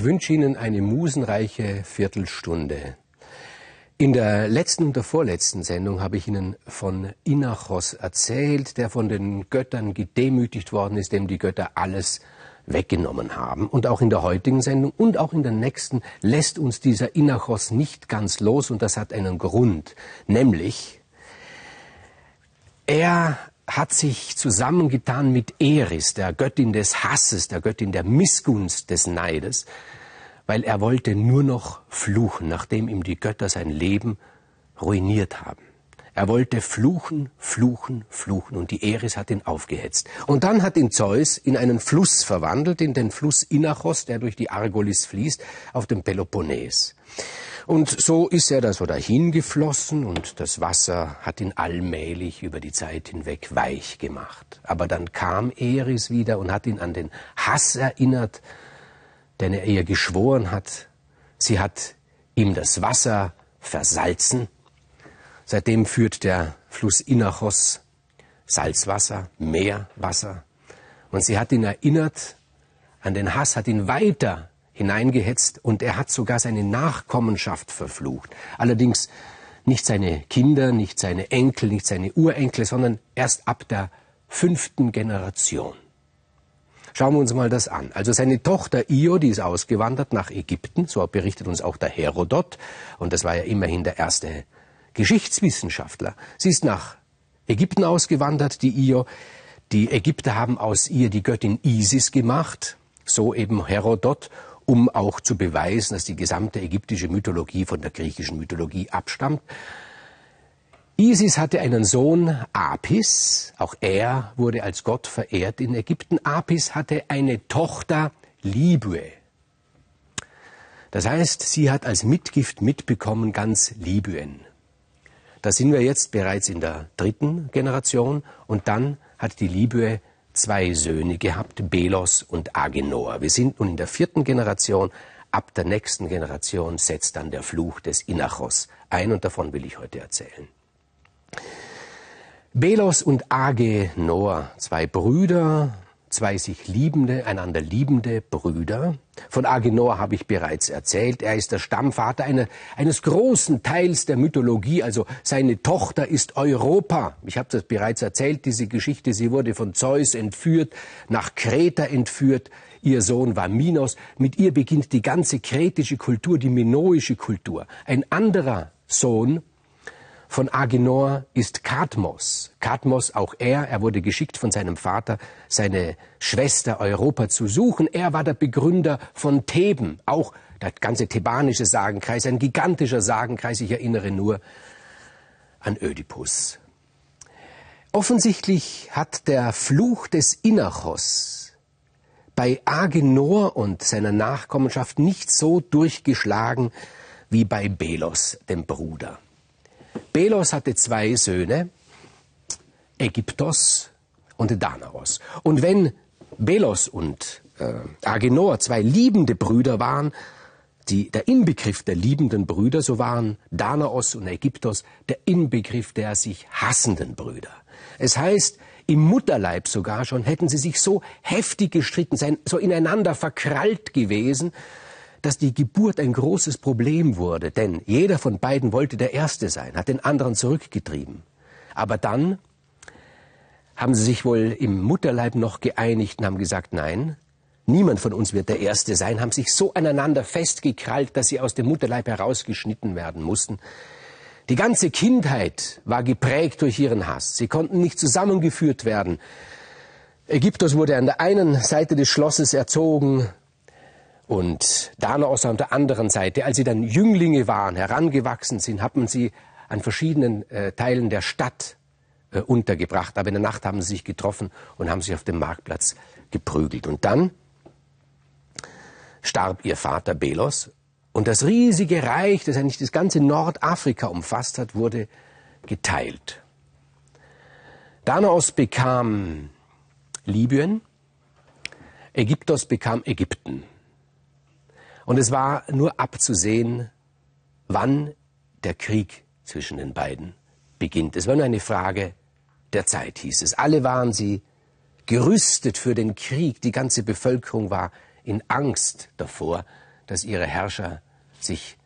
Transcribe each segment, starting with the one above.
Ich wünsche Ihnen eine musenreiche Viertelstunde. In der letzten und der vorletzten Sendung habe ich Ihnen von Inachos erzählt, der von den Göttern gedemütigt worden ist, dem die Götter alles weggenommen haben. Und auch in der heutigen Sendung und auch in der nächsten lässt uns dieser Inachos nicht ganz los und das hat einen Grund. Nämlich, er hat sich zusammengetan mit Eris, der Göttin des Hasses, der Göttin der Missgunst, des Neides, weil er wollte nur noch fluchen, nachdem ihm die Götter sein Leben ruiniert haben. Er wollte fluchen, fluchen, fluchen und die Eris hat ihn aufgehetzt. Und dann hat ihn Zeus in einen Fluss verwandelt, in den Fluss Inachos, der durch die Argolis fließt, auf dem Peloponnes. Und so ist er da so dahin geflossen und das Wasser hat ihn allmählich über die Zeit hinweg weich gemacht. Aber dann kam Eris wieder und hat ihn an den Hass erinnert, den er ihr geschworen hat. Sie hat ihm das Wasser versalzen. Seitdem führt der Fluss Inachos Salzwasser, Meerwasser. Und sie hat ihn erinnert an den Hass, hat ihn weiter hineingehetzt und er hat sogar seine Nachkommenschaft verflucht. Allerdings nicht seine Kinder, nicht seine Enkel, nicht seine Urenkel, sondern erst ab der fünften Generation. Schauen wir uns mal das an. Also seine Tochter Io, die ist ausgewandert nach Ägypten, so berichtet uns auch der Herodot, und das war ja immerhin der erste Geschichtswissenschaftler. Sie ist nach Ägypten ausgewandert, die Io. Die Ägypter haben aus ihr die Göttin Isis gemacht, so eben Herodot, um auch zu beweisen, dass die gesamte ägyptische Mythologie von der griechischen Mythologie abstammt. Isis hatte einen Sohn, Apis, auch er wurde als Gott verehrt in Ägypten. Apis hatte eine Tochter, Libye. Das heißt, sie hat als Mitgift mitbekommen ganz Libyen. Da sind wir jetzt bereits in der dritten Generation und dann hat die Libye zwei Söhne gehabt, Belos und Agenor. Wir sind nun in der vierten Generation. Ab der nächsten Generation setzt dann der Fluch des Inachos ein und davon will ich heute erzählen. Belos und Agenor, zwei Brüder, zwei sich liebende, einander liebende Brüder. Von Agenor habe ich bereits erzählt. Er ist der Stammvater eine, eines großen Teils der Mythologie. Also seine Tochter ist Europa. Ich habe das bereits erzählt, diese Geschichte. Sie wurde von Zeus entführt, nach Kreta entführt. Ihr Sohn war Minos. Mit ihr beginnt die ganze kretische Kultur, die minoische Kultur. Ein anderer Sohn von Agenor ist Kadmos. Kadmos, auch er, er wurde geschickt von seinem Vater, seine Schwester Europa zu suchen. Er war der Begründer von Theben, auch der ganze thebanische Sagenkreis, ein gigantischer Sagenkreis. Ich erinnere nur an Ödipus. Offensichtlich hat der Fluch des Inachos bei Agenor und seiner Nachkommenschaft nicht so durchgeschlagen wie bei Belos, dem Bruder. Belos hatte zwei Söhne, Ägyptos und Danaos. Und wenn Belos und äh, Agenor zwei liebende Brüder waren, die, der Inbegriff der liebenden Brüder, so waren Danaos und Ägyptos der Inbegriff der sich hassenden Brüder. Es heißt, im Mutterleib sogar schon hätten sie sich so heftig gestritten, so ineinander verkrallt gewesen, dass die Geburt ein großes Problem wurde, denn jeder von beiden wollte der Erste sein, hat den anderen zurückgetrieben. Aber dann haben sie sich wohl im Mutterleib noch geeinigt und haben gesagt, nein, niemand von uns wird der Erste sein, haben sich so aneinander festgekrallt, dass sie aus dem Mutterleib herausgeschnitten werden mussten. Die ganze Kindheit war geprägt durch ihren Hass. Sie konnten nicht zusammengeführt werden. Ägyptos wurde an der einen Seite des Schlosses erzogen, und Danaos an der anderen Seite, als sie dann Jünglinge waren, herangewachsen sind, hat man sie an verschiedenen äh, Teilen der Stadt äh, untergebracht. Aber in der Nacht haben sie sich getroffen und haben sich auf dem Marktplatz geprügelt. Und dann starb ihr Vater Belos und das riesige Reich, das eigentlich das ganze Nordafrika umfasst hat, wurde geteilt. Danaos bekam Libyen, Ägyptos bekam Ägypten. Und es war nur abzusehen, wann der Krieg zwischen den beiden beginnt. Es war nur eine Frage der Zeit, hieß es. Alle waren sie gerüstet für den Krieg. Die ganze Bevölkerung war in Angst davor, dass ihre Herrscher sich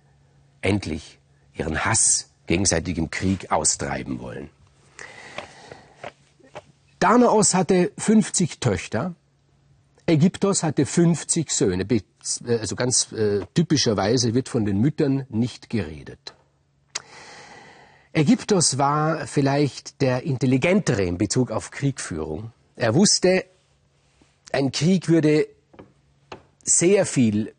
endlich ihren Hass gegenseitig im Krieg austreiben wollen. Danaos hatte 50 Töchter, Ägyptos hatte 50 Söhne. Also ganz äh, typischerweise wird von den Müttern nicht geredet. Ägyptos war vielleicht der intelligentere in Bezug auf Kriegführung. Er wusste, ein Krieg würde sehr viel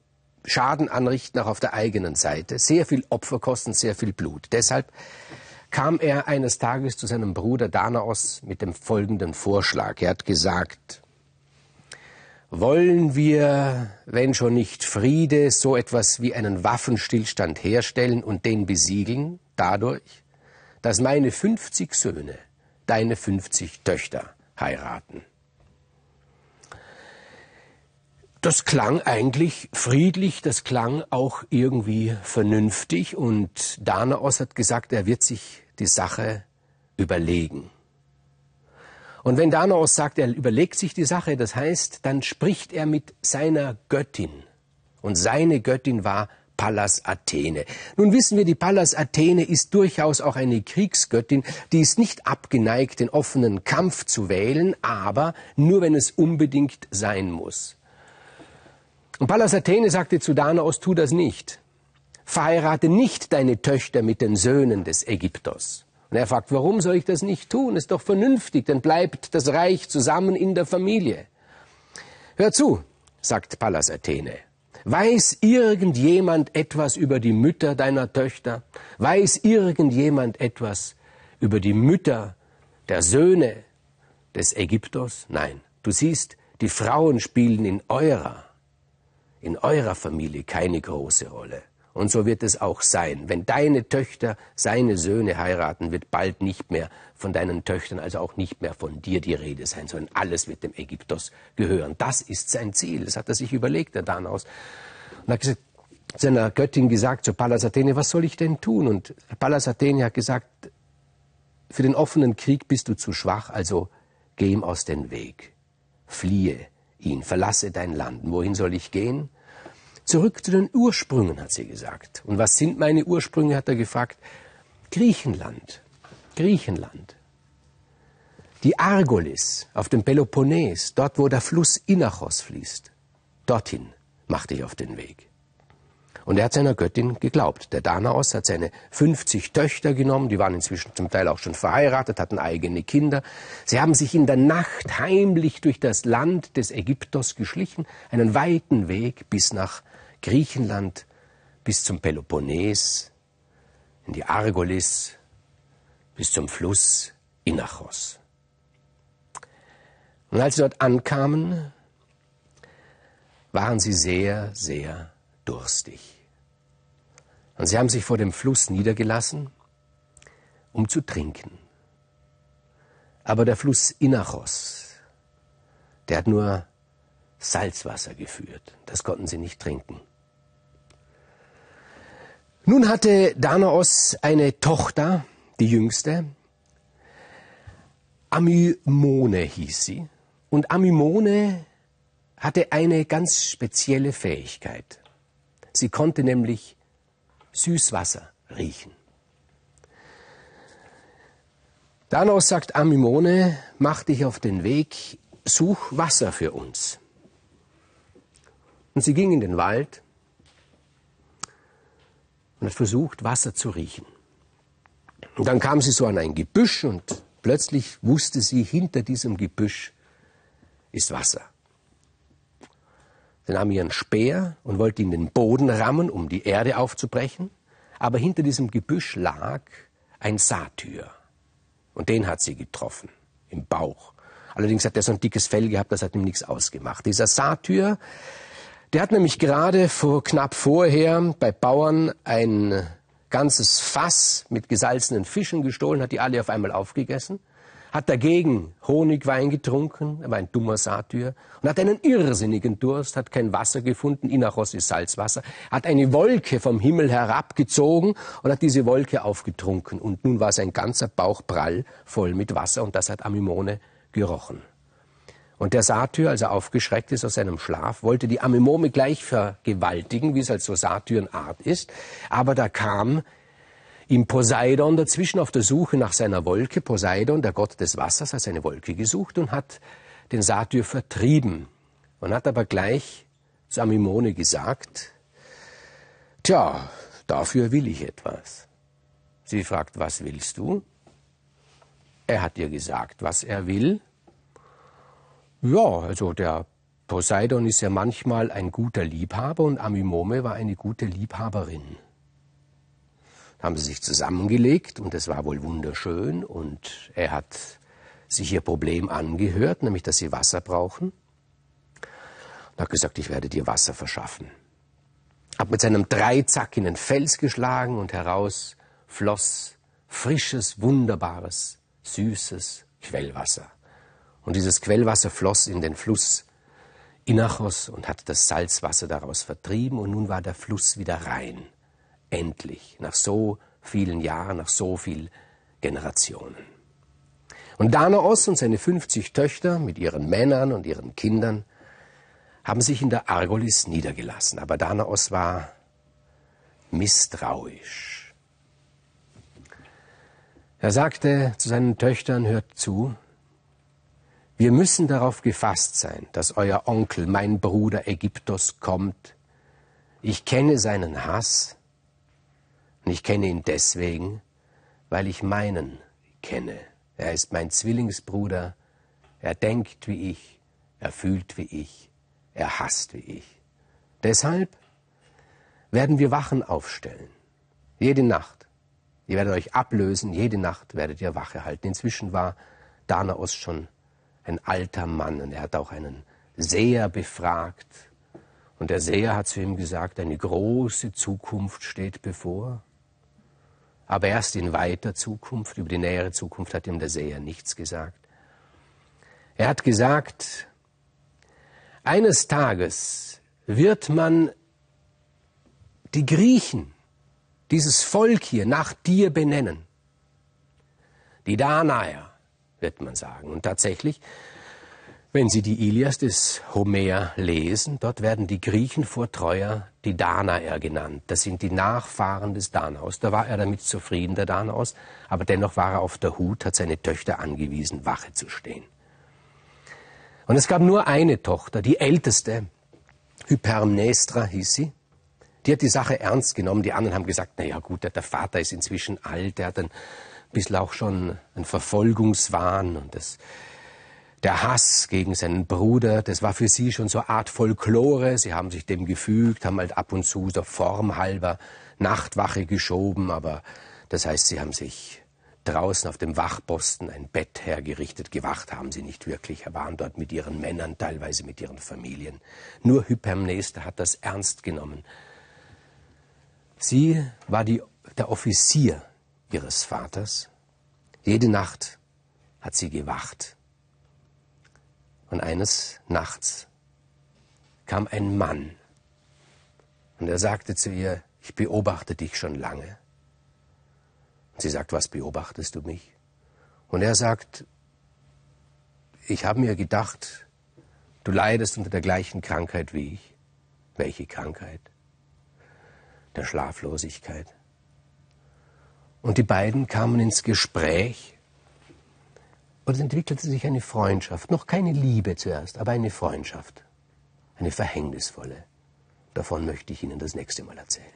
Schaden anrichten, auch auf der eigenen Seite, sehr viel Opfer kosten, sehr viel Blut. Deshalb kam er eines Tages zu seinem Bruder Danaos mit dem folgenden Vorschlag. Er hat gesagt, wollen wir, wenn schon nicht Friede, so etwas wie einen Waffenstillstand herstellen und den besiegeln, dadurch, dass meine 50 Söhne deine 50 Töchter heiraten. Das klang eigentlich friedlich, das klang auch irgendwie vernünftig und Danaos hat gesagt, er wird sich die Sache überlegen. Und wenn Danaos sagt, er überlegt sich die Sache, das heißt, dann spricht er mit seiner Göttin. Und seine Göttin war Pallas Athene. Nun wissen wir, die Pallas Athene ist durchaus auch eine Kriegsgöttin, die ist nicht abgeneigt, den offenen Kampf zu wählen, aber nur wenn es unbedingt sein muss. Und Pallas Athene sagte zu Danaos, tu das nicht. Verheirate nicht deine Töchter mit den Söhnen des Ägyptos. Und er fragt, warum soll ich das nicht tun? Ist doch vernünftig, dann bleibt das Reich zusammen in der Familie. Hör zu, sagt Pallas Athene. Weiß irgendjemand etwas über die Mütter deiner Töchter? Weiß irgendjemand etwas über die Mütter der Söhne des Ägyptos? Nein. Du siehst, die Frauen spielen in eurer, in eurer Familie keine große Rolle. Und so wird es auch sein. Wenn deine Töchter seine Söhne heiraten, wird bald nicht mehr von deinen Töchtern, also auch nicht mehr von dir die Rede sein, sondern alles wird dem Ägyptos gehören. Das ist sein Ziel. Das hat er sich überlegt, der Danaus. Und hat gesagt, seiner Göttin gesagt, zu Pallas Athene, was soll ich denn tun? Und Pallas Athene hat gesagt, für den offenen Krieg bist du zu schwach, also geh ihm aus dem Weg. Fliehe ihn, verlasse dein Land. Wohin soll ich gehen? Zurück zu den Ursprüngen, hat sie gesagt. Und was sind meine Ursprünge, hat er gefragt. Griechenland. Griechenland. Die Argolis auf dem Peloponnes, dort wo der Fluss Inachos fließt. Dorthin machte ich auf den Weg. Und er hat seiner Göttin geglaubt. Der Danaos hat seine 50 Töchter genommen, die waren inzwischen zum Teil auch schon verheiratet, hatten eigene Kinder. Sie haben sich in der Nacht heimlich durch das Land des Ägyptos geschlichen, einen weiten Weg bis nach Griechenland bis zum Peloponnes, in die Argolis, bis zum Fluss Inachos. Und als sie dort ankamen, waren sie sehr, sehr durstig. Und sie haben sich vor dem Fluss niedergelassen, um zu trinken. Aber der Fluss Inachos, der hat nur Salzwasser geführt. Das konnten sie nicht trinken. Nun hatte Danaos eine Tochter, die jüngste. Amymone hieß sie. Und Amymone hatte eine ganz spezielle Fähigkeit. Sie konnte nämlich Süßwasser riechen. Danaos sagt Amymone, mach dich auf den Weg, such Wasser für uns. Und sie ging in den Wald und hat versucht, Wasser zu riechen. Und dann kam sie so an ein Gebüsch und plötzlich wusste sie, hinter diesem Gebüsch ist Wasser. Sie nahm ihren Speer und wollte in den Boden rammen, um die Erde aufzubrechen. Aber hinter diesem Gebüsch lag ein Satyr. Und den hat sie getroffen, im Bauch. Allerdings hat er so ein dickes Fell gehabt, das hat ihm nichts ausgemacht. Dieser Satyr der hat nämlich gerade vor knapp vorher bei Bauern ein ganzes Fass mit gesalzenen Fischen gestohlen, hat die alle auf einmal aufgegessen, hat dagegen Honigwein getrunken, er war ein dummer Satyr, und hat einen irrsinnigen Durst, hat kein Wasser gefunden, Inachos ist Salzwasser, hat eine Wolke vom Himmel herabgezogen und hat diese Wolke aufgetrunken. Und nun war sein ganzer Bauch prall voll mit Wasser und das hat Amimone gerochen. Und der Satyr, als er aufgeschreckt ist aus seinem Schlaf, wollte die Amimome gleich vergewaltigen, wie es halt so Satyrenart ist. Aber da kam ihm Poseidon dazwischen auf der Suche nach seiner Wolke. Poseidon, der Gott des Wassers, hat seine Wolke gesucht und hat den Satyr vertrieben. Und hat aber gleich zu Amimone gesagt, tja, dafür will ich etwas. Sie fragt, was willst du? Er hat ihr gesagt, was er will. Ja, also der Poseidon ist ja manchmal ein guter Liebhaber und Amimome war eine gute Liebhaberin. Da haben sie sich zusammengelegt und es war wohl wunderschön und er hat sich ihr Problem angehört, nämlich dass sie Wasser brauchen. Und hat gesagt, ich werde dir Wasser verschaffen. Hat mit seinem Dreizack in den Fels geschlagen und heraus floss frisches, wunderbares, süßes Quellwasser. Und dieses Quellwasser floss in den Fluss Inachos und hat das Salzwasser daraus vertrieben und nun war der Fluss wieder rein. Endlich, nach so vielen Jahren, nach so vielen Generationen. Und Danaos und seine 50 Töchter mit ihren Männern und ihren Kindern haben sich in der Argolis niedergelassen. Aber Danaos war misstrauisch. Er sagte zu seinen Töchtern, hört zu, wir müssen darauf gefasst sein, dass euer Onkel, mein Bruder Ägyptos, kommt. Ich kenne seinen Hass und ich kenne ihn deswegen, weil ich meinen kenne. Er ist mein Zwillingsbruder, er denkt wie ich, er fühlt wie ich, er hasst wie ich. Deshalb werden wir Wachen aufstellen, jede Nacht. Ihr werdet euch ablösen, jede Nacht werdet ihr Wache halten. Inzwischen war Danaos schon ein alter Mann und er hat auch einen Seher befragt. Und der Seher hat zu ihm gesagt, eine große Zukunft steht bevor. Aber erst in weiter Zukunft, über die nähere Zukunft hat ihm der Seher nichts gesagt. Er hat gesagt, eines Tages wird man die Griechen, dieses Volk hier, nach dir benennen. Die Danaer, wird man sagen. Und tatsächlich, wenn Sie die Ilias des Homer lesen, dort werden die Griechen vor Troja die Danaer genannt. Das sind die Nachfahren des Danaus. Da war er damit zufrieden, der Danaus, aber dennoch war er auf der Hut, hat seine Töchter angewiesen, Wache zu stehen. Und es gab nur eine Tochter, die älteste, Hypermnestra hieß sie. Die hat die Sache ernst genommen. Die anderen haben gesagt, na ja gut, der Vater ist inzwischen alt, der hat ein bisschen auch schon ein Verfolgungswahn und das, der Hass gegen seinen Bruder, das war für sie schon so eine Art Folklore. Sie haben sich dem gefügt, haben halt ab und zu so formhalber Nachtwache geschoben, aber das heißt, sie haben sich draußen auf dem Wachposten ein Bett hergerichtet. Gewacht haben sie nicht wirklich, waren dort mit ihren Männern, teilweise mit ihren Familien. Nur Hypermneste hat das ernst genommen. Sie war die, der Offizier ihres Vaters. Jede Nacht hat sie gewacht. Und eines Nachts kam ein Mann und er sagte zu ihr, ich beobachte dich schon lange. Und sie sagt, was beobachtest du mich? Und er sagt, ich habe mir gedacht, du leidest unter der gleichen Krankheit wie ich. Welche Krankheit? Der Schlaflosigkeit. Und die beiden kamen ins Gespräch und es entwickelte sich eine Freundschaft. Noch keine Liebe zuerst, aber eine Freundschaft. Eine verhängnisvolle. Davon möchte ich Ihnen das nächste Mal erzählen.